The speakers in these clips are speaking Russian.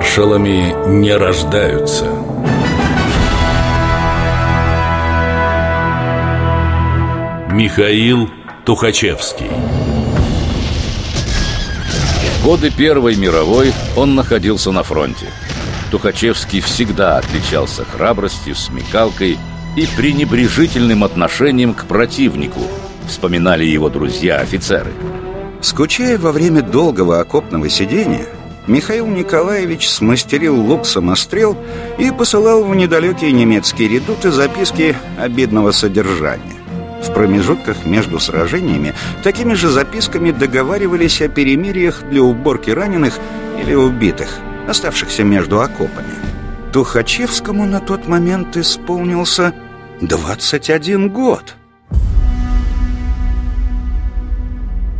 Маршалами не рождаются. Михаил Тухачевский В годы Первой мировой он находился на фронте. Тухачевский всегда отличался храбростью, смекалкой и пренебрежительным отношением к противнику, вспоминали его друзья-офицеры. Скучая во время долгого окопного сидения, Михаил Николаевич смастерил лук-самострел и посылал в недалекие немецкие редуты записки обидного содержания. В промежутках между сражениями такими же записками договаривались о перемириях для уборки раненых или убитых, оставшихся между окопами. Тухачевскому на тот момент исполнился 21 год.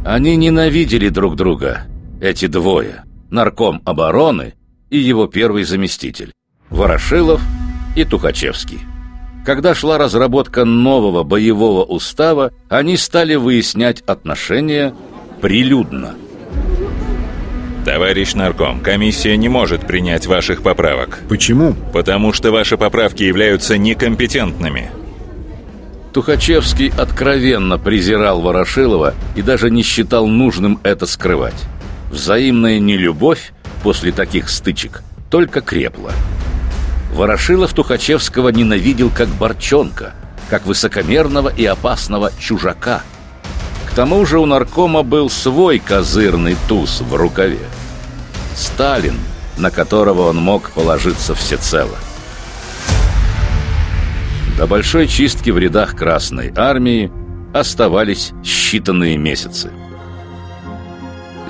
Они ненавидели друг друга, эти двое, нарком обороны и его первый заместитель, Ворошилов и Тухачевский. Когда шла разработка нового боевого устава, они стали выяснять отношения прилюдно. Товарищ нарком, комиссия не может принять ваших поправок. Почему? Потому что ваши поправки являются некомпетентными. Тухачевский откровенно презирал Ворошилова и даже не считал нужным это скрывать. Взаимная нелюбовь после таких стычек только крепла. Ворошилов Тухачевского ненавидел как борчонка, как высокомерного и опасного чужака. К тому же у наркома был свой козырный туз в рукаве. Сталин, на которого он мог положиться всецело. До большой чистки в рядах Красной Армии оставались считанные месяцы.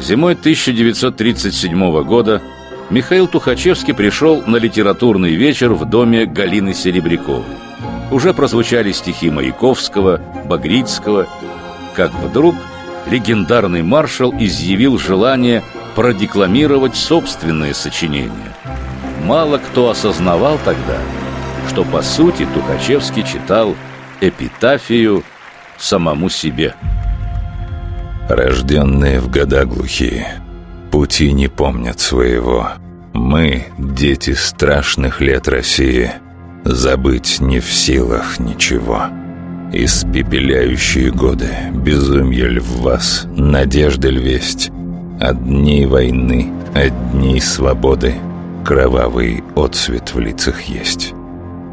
Зимой 1937 года Михаил Тухачевский пришел на литературный вечер в доме Галины Серебряковой. Уже прозвучали стихи Маяковского, Багрицкого, как вдруг легендарный маршал изъявил желание продекламировать собственные сочинения. Мало кто осознавал тогда, что по сути Тухачевский читал эпитафию самому себе. Рожденные в года глухие – Пути не помнят своего. Мы, дети страшных лет России, забыть не в силах ничего. Испепеляющие годы, безумье ль в вас, надежды ль весть? Одни войны, одни свободы, кровавый отцвет в лицах есть.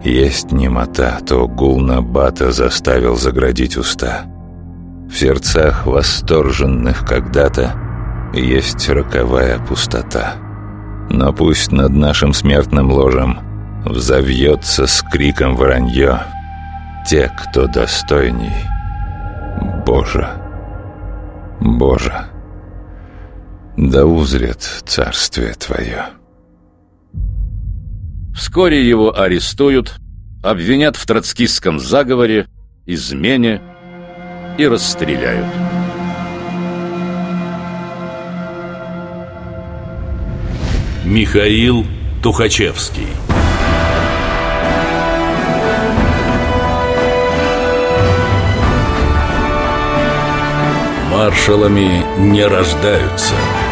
Есть немота, то гул Набата заставил заградить уста. В сердцах восторженных когда-то есть роковая пустота. Но пусть над нашим смертным ложем взовьется с криком воронье те, кто достойней. Боже, Боже, да узрят царствие Твое. Вскоре его арестуют, обвинят в троцкистском заговоре, измене и расстреляют. Михаил Тухачевский Маршалами не рождаются –